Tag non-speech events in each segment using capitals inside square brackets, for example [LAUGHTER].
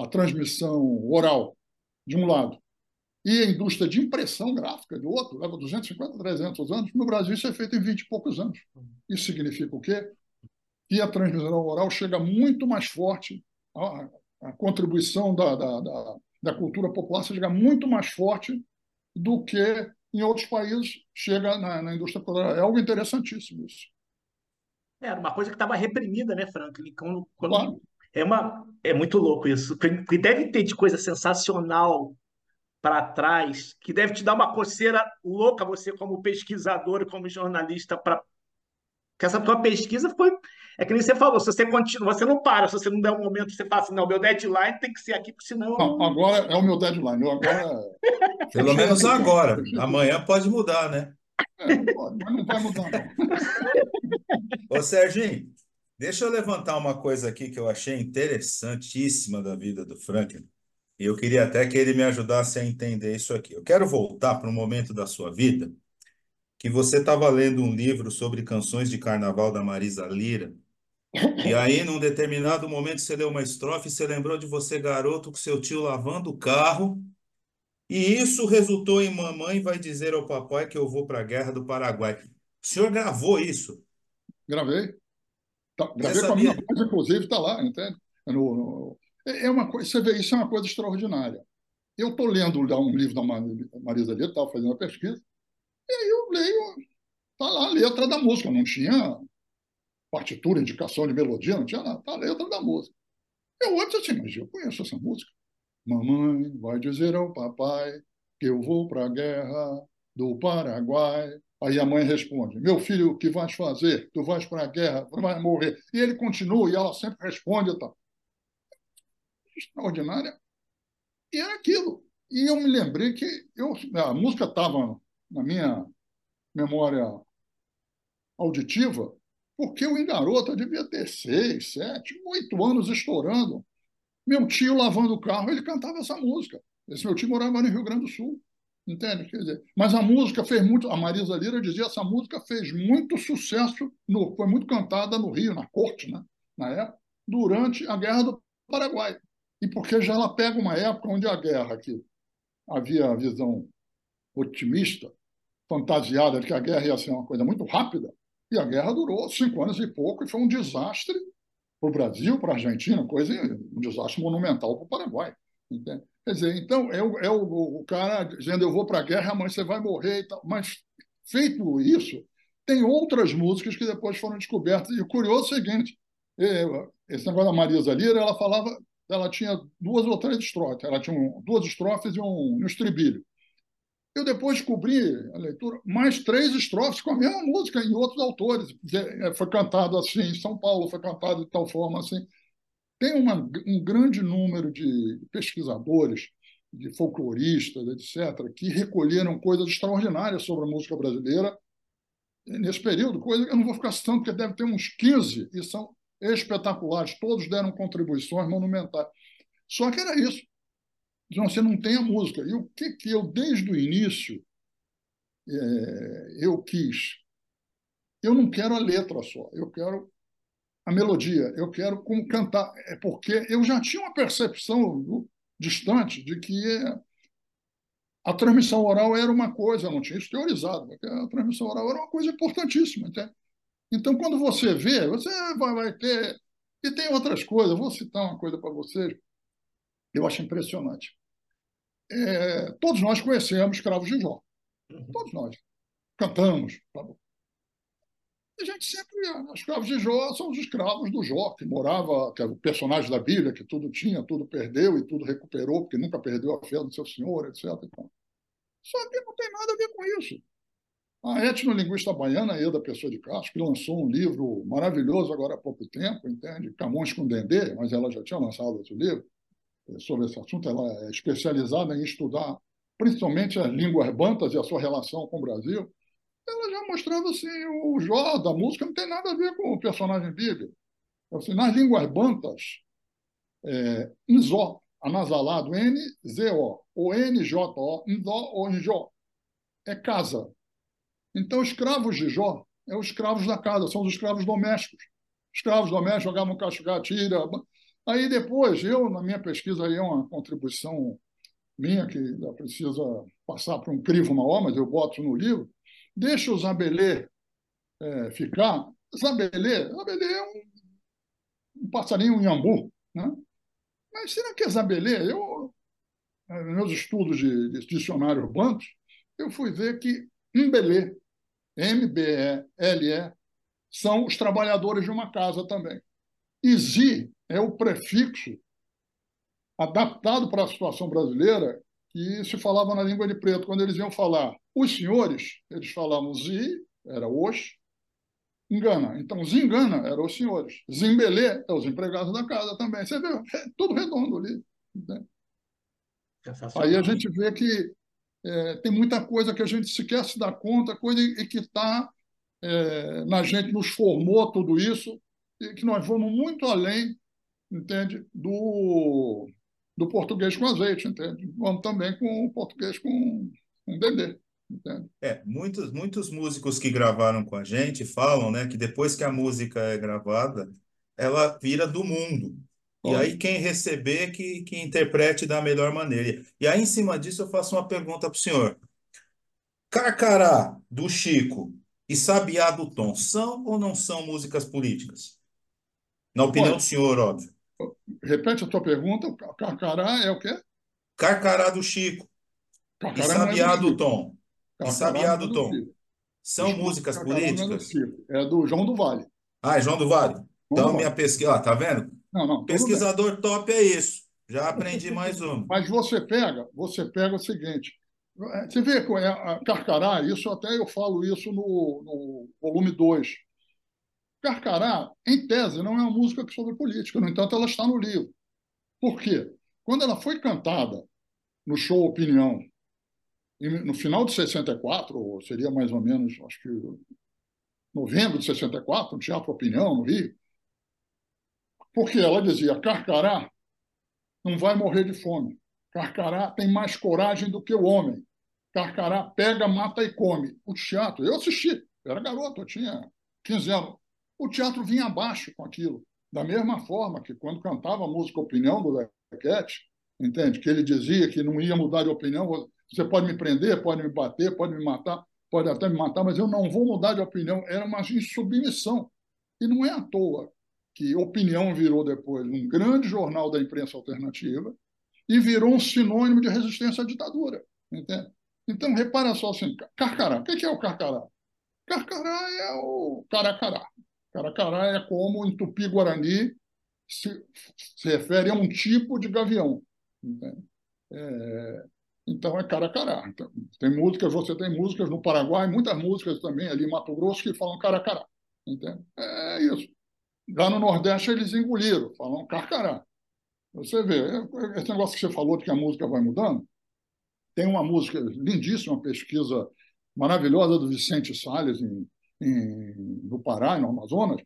a transmissão oral, de um lado, e a indústria de impressão gráfica, do outro, leva 250, 300 anos. No Brasil, isso é feito em 20 e poucos anos. Isso significa o quê? Que a transmissão oral chega muito mais forte, a, a contribuição da, da, da, da cultura popular chega muito mais forte do que em outros países chega na, na indústria cultural. É algo interessantíssimo isso. Era uma coisa que estava reprimida, né, Franklin? Quando, quando... Claro. É, uma, é muito louco isso. Porque deve ter de coisa sensacional para trás, que deve te dar uma coceira louca, você como pesquisador e como jornalista, para que essa tua pesquisa foi. É que nem você falou, se você continua, você não para, se você não der um momento, você fala assim, não, meu deadline tem que ser aqui, porque senão. Não, agora é o meu deadline. Eu agora. [LAUGHS] Pelo menos agora. [LAUGHS] Amanhã pode mudar, né? É, pode, mas não vai mudar, não. Ô, Serginho, deixa eu levantar uma coisa aqui que eu achei interessantíssima da vida do Franklin. E eu queria até que ele me ajudasse a entender isso aqui. Eu quero voltar para um momento da sua vida que você estava lendo um livro sobre canções de carnaval da Marisa Lira. E aí, num determinado momento, você leu uma estrofe e você lembrou de você, garoto, com seu tio lavando o carro. E isso resultou em mamãe vai dizer ao papai que eu vou para a guerra do Paraguai. O senhor gravou isso? Gravei. Tá, gravei com a minha voz, inclusive, está lá, entende? No, no, é, é uma coisa, você vê, isso é uma coisa extraordinária. Eu estou lendo um livro da Marisa Lira, estava fazendo uma pesquisa, e aí eu leio, está lá a letra da música, não tinha partitura, indicação de melodia, não tinha nada, está a letra da música. Eu olho assim, mas eu conheço essa música. Mamãe vai dizer ao papai que eu vou para a guerra do Paraguai. Aí a mãe responde: Meu filho, o que vais fazer? Tu vais para a guerra, tu vais morrer. E ele continua e ela sempre responde tal. Extraordinária. E era aquilo. E eu me lembrei que eu, a música estava na minha memória auditiva, porque eu em garota devia ter seis, sete, oito anos estourando. Meu tio lavando o carro, ele cantava essa música. Esse meu tio morava no Rio Grande do Sul. Entende? Quer dizer, mas a música fez muito. A Marisa Lira dizia essa música fez muito sucesso, no, foi muito cantada no Rio, na corte, né? na época, durante a Guerra do Paraguai. E porque já ela pega uma época onde a guerra, que havia a visão otimista, fantasiada de que a guerra ia ser uma coisa muito rápida, e a guerra durou cinco anos e pouco, e foi um desastre para o Brasil, para a Argentina, coisa, um desastre monumental para o Paraguai. Entende? Quer dizer, então, é, o, é o, o cara dizendo eu vou para a guerra, amanhã você vai morrer e tal. Mas, feito isso, tem outras músicas que depois foram descobertas. E o curioso é o seguinte, é, esse negócio da Marisa Lira, ela falava, ela tinha duas ou três estrofes, ela tinha duas estrofes e um, um estribilho. Eu depois descobri a leitura mais três estrofes com a mesma música em outros autores. É, foi cantado assim em São Paulo, foi cantado de tal forma assim. Tem uma, um grande número de pesquisadores, de folcloristas, etc., que recolheram coisas extraordinárias sobre a música brasileira nesse período, coisa que eu não vou ficar citando, porque deve ter uns 15, e são espetaculares, todos deram contribuições monumentais. Só que era isso. Então, você não tem a música. E o que, que eu, desde o início, é, eu quis? Eu não quero a letra só, eu quero a melodia, eu quero como cantar. É porque eu já tinha uma percepção distante de que a transmissão oral era uma coisa, eu não tinha isso teorizado, porque a transmissão oral era uma coisa importantíssima. Então, quando você vê, você vai, vai ter. E tem outras coisas, vou citar uma coisa para vocês, eu acho impressionante é, todos nós conhecemos escravos de Jó. Todos nós. Cantamos. A gente sempre. Os escravos de Jó são os escravos do Jó, que morava, que era o personagem da Bíblia, que tudo tinha, tudo perdeu e tudo recuperou, porque nunca perdeu a fé do seu senhor, etc. Só que não tem nada a ver com isso. A etnolinguista baiana Eda Pessoa de Castro, que lançou um livro maravilhoso agora há pouco tempo, entende? Camões com Dendê, mas ela já tinha lançado outro livro, sobre esse assunto, ela é especializada em estudar principalmente as línguas bantas e a sua relação com o Brasil. Ela já mostrava assim, o Jó da música não tem nada a ver com o personagem bíblico. Assim, nas línguas bantas, é, Nzó, anasalado, N-Z-O, ou N-J-O, Nzó ou Njó, é casa. Então, escravos de Jó é os escravos da casa, são os escravos domésticos. Escravos domésticos jogavam cascatilha, Aí depois, eu, na minha pesquisa, aí é uma contribuição minha, que precisa passar para um crivo maior, mas eu boto no livro, deixa o Zabelê é, ficar. Zabelê, Zabelê é um, um passarinho um iambu, né? Mas será que é Zabelê? Eu, nos meus estudos de, de dicionário urbano, eu fui ver que Mbelê, M-B-E-L-E, são os trabalhadores de uma casa também. E Zi é o prefixo adaptado para a situação brasileira que se falava na língua de preto. Quando eles iam falar os senhores, eles falavam Zi, era os, engana. Então, Zingana era os senhores. Zimbelê é os empregados da casa também. Você vê, é tudo redondo ali. Né? Aí a gente vê que é, tem muita coisa que a gente sequer se dá conta, coisa e que está é, na gente, nos formou tudo isso, e que nós vamos muito além, entende, do, do português com azeite, entende? Vamos também com o português com, com dendê. Entende? É, muitos, muitos músicos que gravaram com a gente falam né, que depois que a música é gravada, ela vira do mundo. E aí quem receber que, que interprete da melhor maneira. E aí, em cima disso, eu faço uma pergunta para o senhor. Carcará, do Chico, e Sabiá do Tom, são ou não são músicas políticas? Na opinião do senhor, óbvio. Repete a tua pergunta. Carcará é o quê? Carcará do Chico. Carcará e Sabiá é do, do Tom. Carcará e Sabiá do, do Tom. São músicas Carcará políticas? É, é do João do Vale. Ah, é João do Vale. Então, minha pesquisa, tá vendo? Não, não, Pesquisador top é isso. Já aprendi mais [LAUGHS] um. Mas você pega, você pega o seguinte. Você vê com a Carcará, isso até eu falo isso no, no volume 2. Carcará, em tese, não é uma música sobre política, no entanto, ela está no livro. Por quê? Quando ela foi cantada no show Opinião, no final de 64, ou seria mais ou menos, acho que novembro de 64, no Teatro Opinião, no Rio, porque ela dizia: Carcará não vai morrer de fome. Carcará tem mais coragem do que o homem. Carcará pega, mata e come. O teatro, eu assisti, eu era garoto, eu tinha 15 anos. O teatro vinha abaixo com aquilo. Da mesma forma que quando cantava a música Opinião do Lequete, entende? Que ele dizia que não ia mudar de opinião. Você pode me prender, pode me bater, pode me matar, pode até me matar, mas eu não vou mudar de opinião. Era uma insubmissão. E não é à toa que Opinião virou depois um grande jornal da imprensa alternativa e virou um sinônimo de resistência à ditadura. Entende? Então, repara só assim, Carcará. O que é o Carcará? Carcará é o Caracará. Caracará é como em Tupi-Guarani se, se, refere a um tipo de gavião. É, então é Caracará. Então, tem músicas, você tem músicas no Paraguai, muitas músicas também ali em Mato Grosso que falam Caracará. Entende? É isso. Lá no Nordeste eles engoliram, falam carcará. Você vê, esse negócio que você falou de que a música vai mudando, tem uma música lindíssima, uma pesquisa maravilhosa do Vicente Salles em, em, Pará, no Amazonas,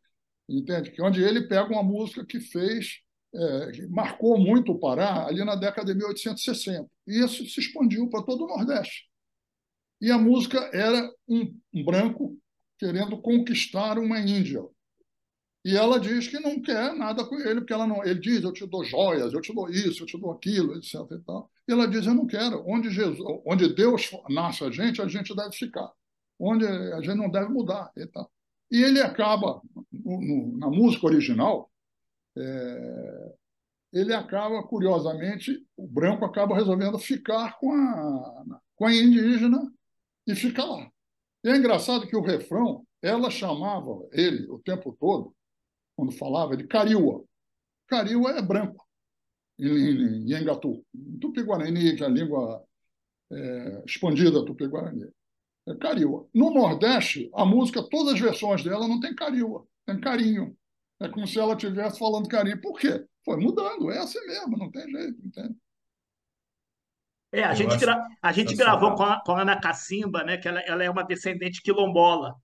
entende? Onde ele pega uma música que fez, é, que marcou muito o Pará ali na década de 1860. E isso se expandiu para todo o Nordeste. E a música era um, um branco querendo conquistar uma Índia, e ela diz que não quer nada com ele, porque ela não, ele diz: Eu te dou joias, eu te dou isso, eu te dou aquilo, etc. E, tal. e ela diz: Eu não quero. Onde, Jesus, onde Deus nasce a gente, a gente deve ficar. Onde a gente não deve mudar. E, tal. E ele acaba, no, no, na música original, é, ele acaba, curiosamente, o branco acaba resolvendo ficar com a, com a indígena e fica lá. E é engraçado que o refrão, ela chamava ele o tempo todo quando falava, de Cariúa. Cariúa é branco, em, em, em Engatu. Tupi-Guarani, que é a língua é, expandida Tupi-Guarani. É Cariúa. No Nordeste, a música, todas as versões dela não tem Cariúa, tem carinho. É como se ela estivesse falando carinho. Por quê? Foi mudando, é assim mesmo, não tem jeito, entende? É, a gente, gra... a gente gravou com a, com a Ana Cacimba, né, que ela, ela é uma descendente quilombola.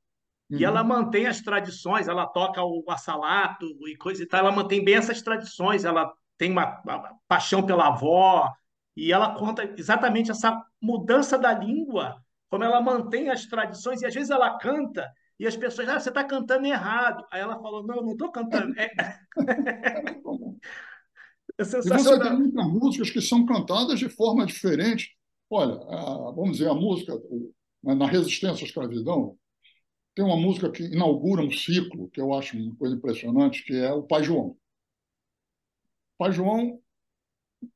E ela uhum. mantém as tradições, ela toca o assalato e coisa e tal, ela mantém bem essas tradições, ela tem uma, uma paixão pela avó, e ela conta exatamente essa mudança da língua, como ela mantém as tradições, e às vezes ela canta, e as pessoas, ah, você está cantando errado. Aí ela falou, não, não estou cantando. É... [LAUGHS] É sensacional. E você tem muitas músicas que são cantadas de forma diferente. Olha, a, vamos dizer, a música na resistência à escravidão, tem uma música que inaugura um ciclo, que eu acho uma coisa impressionante, que é o Pai João. Pai João,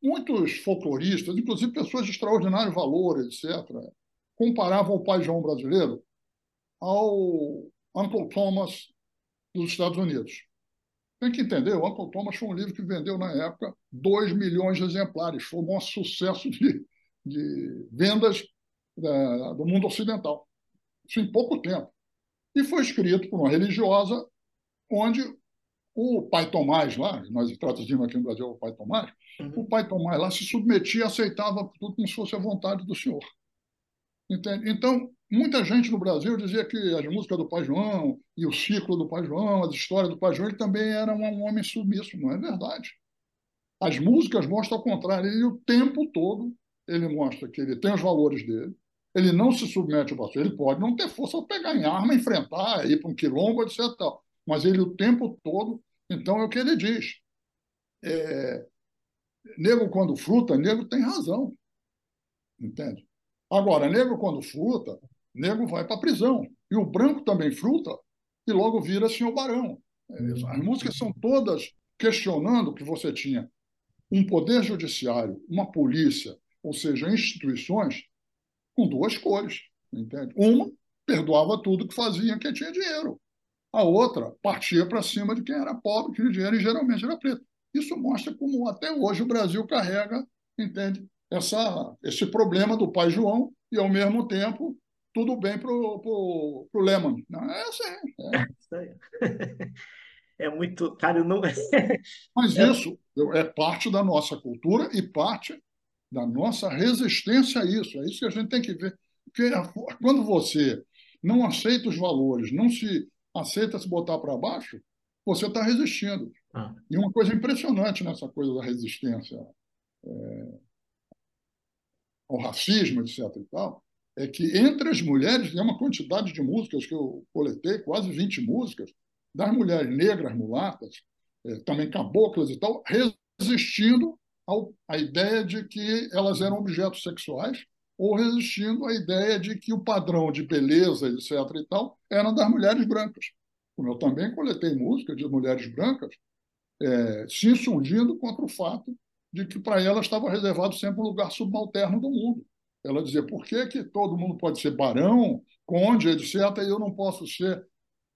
muitos folcloristas, inclusive pessoas de extraordinário valor, etc., comparavam o Pai João brasileiro ao Uncle Thomas dos Estados Unidos. Tem que entender, o Uncle Thomas foi um livro que vendeu, na época, 2 milhões de exemplares. Foi um sucesso de, de vendas da, do mundo ocidental. Isso em pouco tempo. E foi escrito por uma religiosa, onde o pai Tomás lá, nós traduzimos aqui no Brasil o pai Tomás, uhum. o pai Tomás lá se submetia e aceitava tudo como se fosse a vontade do Senhor. Entende? Então, muita gente no Brasil dizia que as músicas do Pai João e o ciclo do Pai João, as histórias do Pai João, ele também era um homem submisso. Não é verdade. As músicas mostram ao contrário. Ele, o tempo todo, ele mostra que ele tem os valores dele, ele não se submete ao pastor. Ele pode não ter força para pegar em arma, enfrentar, ir para um quilombo, etc. Tal. Mas ele, o tempo todo, então é o que ele diz. É, quando fruta, nego tem razão. Entende? Agora, negro, quando fruta, negro vai para a prisão. E o branco também fruta e logo vira senhor barão. É As músicas são todas questionando que você tinha um poder judiciário, uma polícia, ou seja, instituições com duas cores. Entende? Uma perdoava tudo que fazia quem tinha dinheiro. A outra partia para cima de quem era pobre, que tinha dinheiro e geralmente era preto. Isso mostra como até hoje o Brasil carrega, entende, essa, esse problema do pai João e, ao mesmo tempo, tudo bem para o Lehman. É assim. É. é [LAUGHS] muito. Cara, não. [LAUGHS] Mas é... isso é parte da nossa cultura e parte da nossa resistência a isso. É isso que a gente tem que ver. Porque quando você não aceita os valores, não se aceita se botar para baixo, você está resistindo. Ah. E uma coisa impressionante nessa coisa da resistência é, ao racismo, etc. e tal, é que entre as mulheres tem uma quantidade de músicas que eu coletei, quase 20 músicas, das mulheres negras, mulatas, é, também caboclas e tal, resistindo ao, à ideia de que elas eram objetos sexuais ou resistindo à ideia de que o padrão de beleza, etc. e tal, era das mulheres brancas. Como eu também coletei músicas de mulheres brancas é, se insurgindo contra o fato de que para ela estava reservado sempre um lugar subalterno do mundo. Ela dizia, por que, que todo mundo pode ser barão, conde, etc., e eu não posso ser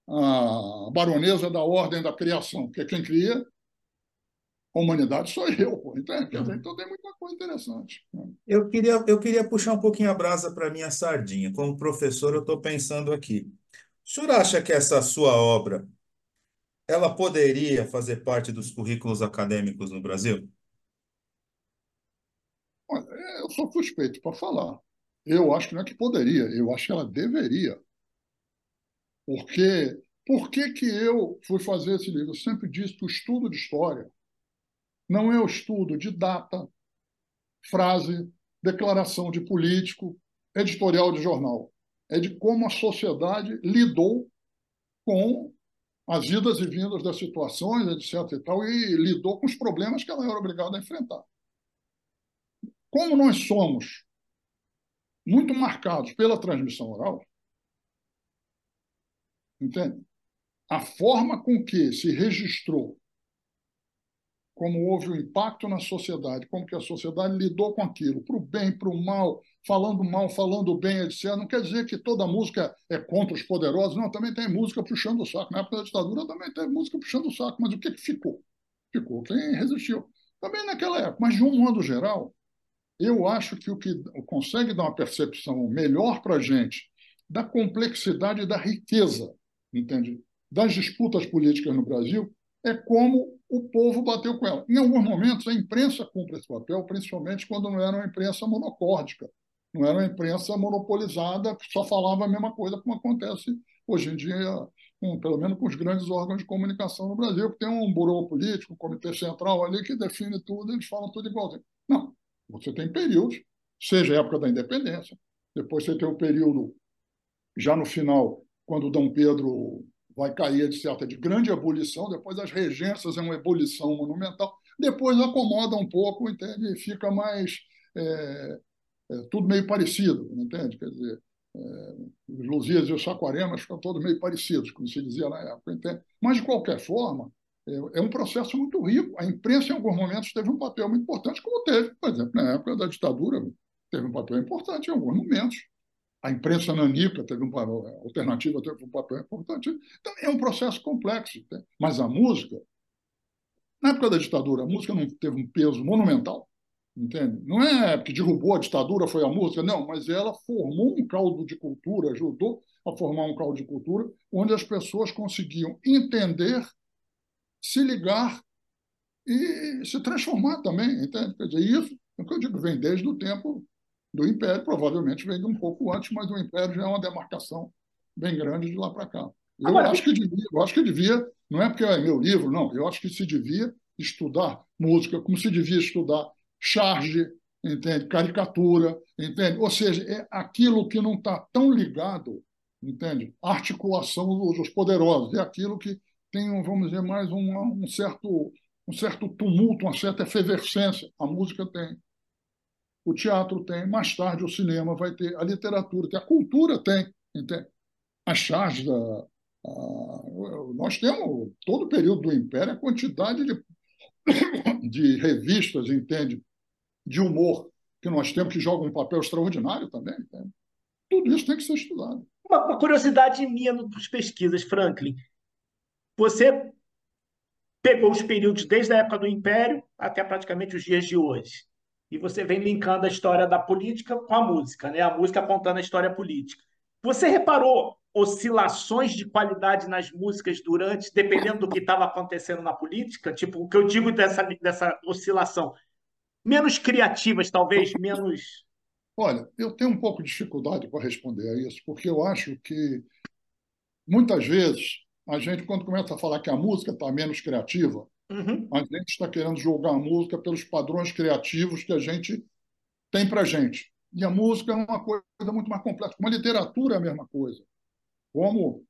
a baronesa da ordem da criação? Porque quem cria a humanidade sou eu. Pô. Então, então tem muita coisa interessante. Né? Eu queria, eu queria puxar um pouquinho a brasa para a minha sardinha. Como professor, eu estou pensando aqui. O senhor acha que essa sua obra ela poderia fazer parte dos currículos acadêmicos no Brasil? Eu sou suspeito para falar. Eu acho que não é que poderia, eu acho que ela deveria. Porque por que, que eu fui fazer esse livro? Eu sempre disse que o estudo de história não é o estudo de data, frase, declaração de político, editorial de jornal. É de como a sociedade lidou com as idas e vindas das situações, etc. e tal, e lidou com os problemas que ela era obrigada a enfrentar. Como nós somos muito marcados pela transmissão oral, entende? A forma com que se registrou como houve o um impacto na sociedade, como que a sociedade lidou com aquilo, para o bem, para o mal, falando mal, falando bem, etc. Não quer dizer que toda música é contra os poderosos, não, também tem música puxando o saco. Na época da ditadura também teve música puxando o saco, mas o que, que ficou? Ficou quem resistiu. Também naquela época, mas de um modo geral, eu acho que o que consegue dar uma percepção melhor para a gente da complexidade e da riqueza, entende? Das disputas políticas no Brasil é como o povo bateu com ela. Em alguns momentos, a imprensa cumpre esse papel, principalmente quando não era uma imprensa monocórdica, não era uma imprensa monopolizada, que só falava a mesma coisa, como acontece hoje em dia, com, pelo menos com os grandes órgãos de comunicação no Brasil, que tem um burô político, um comitê central ali que define tudo, eles falam tudo igualzinho. Não, você tem períodos, seja a época da independência, depois você tem o período, já no final, quando Dom Pedro vai cair, de certa de grande ebulição, depois as regências é uma ebulição monumental. depois acomoda um pouco, entende? E fica mais é, é, tudo meio parecido, entende? Quer dizer, é, os Luzias e os Saquaremas ficam todos meio parecidos, como se dizia na época, entende? Mas, de qualquer forma, é, é um processo muito rico. A imprensa, em alguns momentos, teve um papel muito importante, como teve, por exemplo, na época da ditadura, teve um papel importante em alguns momentos. A imprensa nanica teve um papel, a alternativa teve um papel importante. Então, é um processo complexo. Né? Mas a música, na época da ditadura, a música não teve um peso monumental, entende? Não é que derrubou a ditadura, foi a música, não, mas ela formou um caldo de cultura, ajudou a formar um caldo de cultura, onde as pessoas conseguiam entender, se ligar e se transformar também, entende? Quer dizer, isso, é o que eu digo, vem desde o tempo do Império, provavelmente vem de um pouco antes, mas o Império já é uma demarcação bem grande de lá para cá. Eu Agora, acho que devia, eu acho que devia, não é porque é meu livro, não, eu acho que se devia estudar música, como se devia estudar charge, entende? Caricatura, entende? Ou seja, é aquilo que não está tão ligado, entende? Articulação dos poderosos, é aquilo que tem, vamos dizer, mais um, certo um certo tumulto, uma certa efervescência. A música tem o teatro tem, mais tarde o cinema vai ter, a literatura tem, a cultura tem, entende? As charges da. A, nós temos, todo o período do Império, a quantidade de, [COUGHS] de revistas, entende? De humor que nós temos, que jogam um papel extraordinário também. Entende? Tudo isso tem que ser estudado. Uma, uma curiosidade minha nas pesquisas, Franklin. Você pegou os períodos desde a época do Império até praticamente os dias de hoje e você vem linkando a história da política com a música, né? A música apontando a história política. Você reparou oscilações de qualidade nas músicas durante, dependendo do que estava acontecendo na política? Tipo, o que eu digo dessa, dessa oscilação? Menos criativas, talvez, menos. Olha, eu tenho um pouco de dificuldade para responder a isso, porque eu acho que muitas vezes a gente, quando começa a falar que a música está menos criativa, Uhum. A gente está querendo julgar a música pelos padrões criativos que a gente tem para a gente. E a música é uma coisa muito mais complexa. Como a literatura é a mesma coisa. Como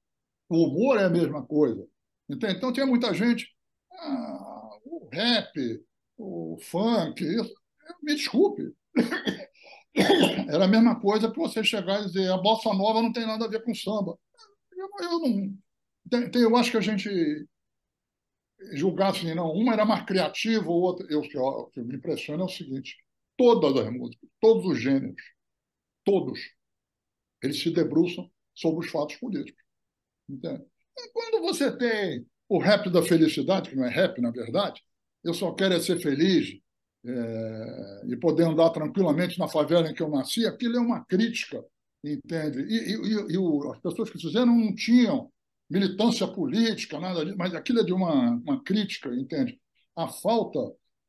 o humor é a mesma coisa. Entende? Então, tinha muita gente. Ah, o rap, o funk, isso, me desculpe. [LAUGHS] Era a mesma coisa que você chegar e dizer a bossa nova não tem nada a ver com samba. Eu, eu não. Eu acho que a gente julgar assim, não, uma era mais criativa, ou outra. Eu, o que me impressiona é o seguinte: todas as músicas, todos os gêneros, todos, eles se debruçam sobre os fatos políticos. Entende? E quando você tem o rap da felicidade, que não é rap, na verdade, eu só quero é ser feliz é, e poder andar tranquilamente na favela em que eu nasci, aquilo é uma crítica, entende? E, e, e o, as pessoas que fizeram não tinham militância política, nada disso, mas aquilo é de uma, uma crítica, entende? A falta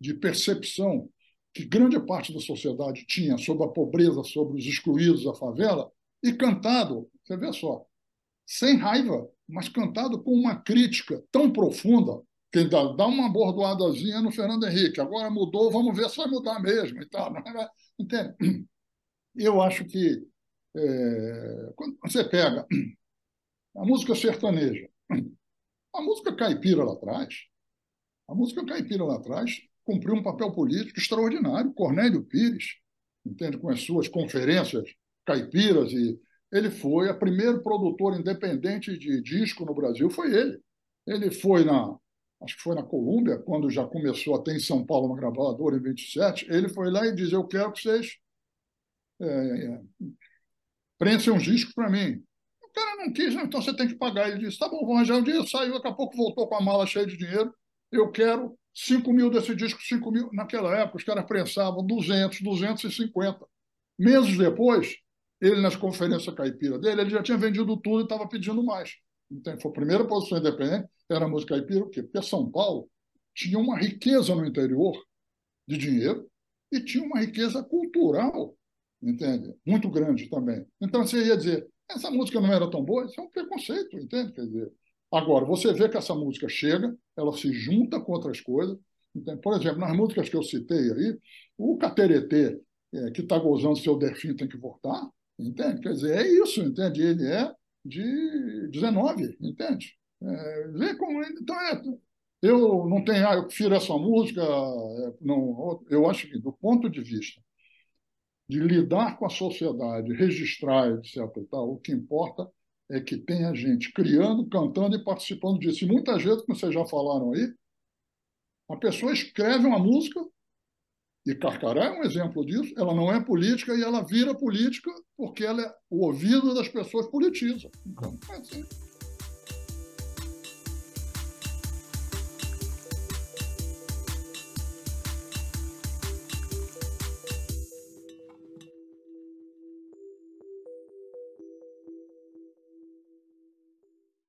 de percepção que grande parte da sociedade tinha sobre a pobreza, sobre os excluídos da favela, e cantado, você vê só, sem raiva, mas cantado com uma crítica tão profunda que dá, dá uma bordoadazinha no Fernando Henrique. Agora mudou, vamos ver se vai mudar mesmo. E tal. Entende? Eu acho que é, quando você pega a música sertaneja. A música caipira lá atrás, a música caipira lá atrás cumpriu um papel político extraordinário. Cornélio Pires, entende, com as suas conferências caipiras e ele foi o primeiro produtor independente de disco no Brasil, foi ele. Ele foi na, acho que foi na Colômbia, quando já começou a ter em São Paulo uma gravadora em 27, ele foi lá e disse, eu quero que vocês é, é, prensem uns discos para mim cara não quis, não, então você tem que pagar. Ele disse: tá bom, vou arranjar um dia. Saiu, daqui a pouco voltou com a mala cheia de dinheiro. Eu quero 5 mil desse disco, 5 mil. Naquela época, os caras prensavam 200, 250. Meses depois, ele, nas conferências caipira dele, ele já tinha vendido tudo e estava pedindo mais. Então, foi a primeira posição independente, era a música caipira, o quê? Porque São Paulo tinha uma riqueza no interior de dinheiro e tinha uma riqueza cultural, entende? Muito grande também. Então, você ia dizer, essa música não era tão boa, isso é um preconceito, entende? Quer dizer, agora, você vê que essa música chega, ela se junta com outras coisas. Entende? Por exemplo, nas músicas que eu citei aí, o Cateretê, é, que está gozando seu Delfim tem que voltar, entende? Quer dizer, é isso, entende? Ele é de 19, entende? É, vê como então é, Eu não tenho, ah, eu prefiro essa música. É, não, eu acho que, do ponto de vista de lidar com a sociedade, registrar, etc. Tal, o que importa é que tenha gente criando, cantando e participando disso. E muitas vezes, como vocês já falaram aí, a pessoa escreve uma música, e Carcará é um exemplo disso, ela não é política e ela vira política porque ela é, o ouvido das pessoas politiza. Então, é assim.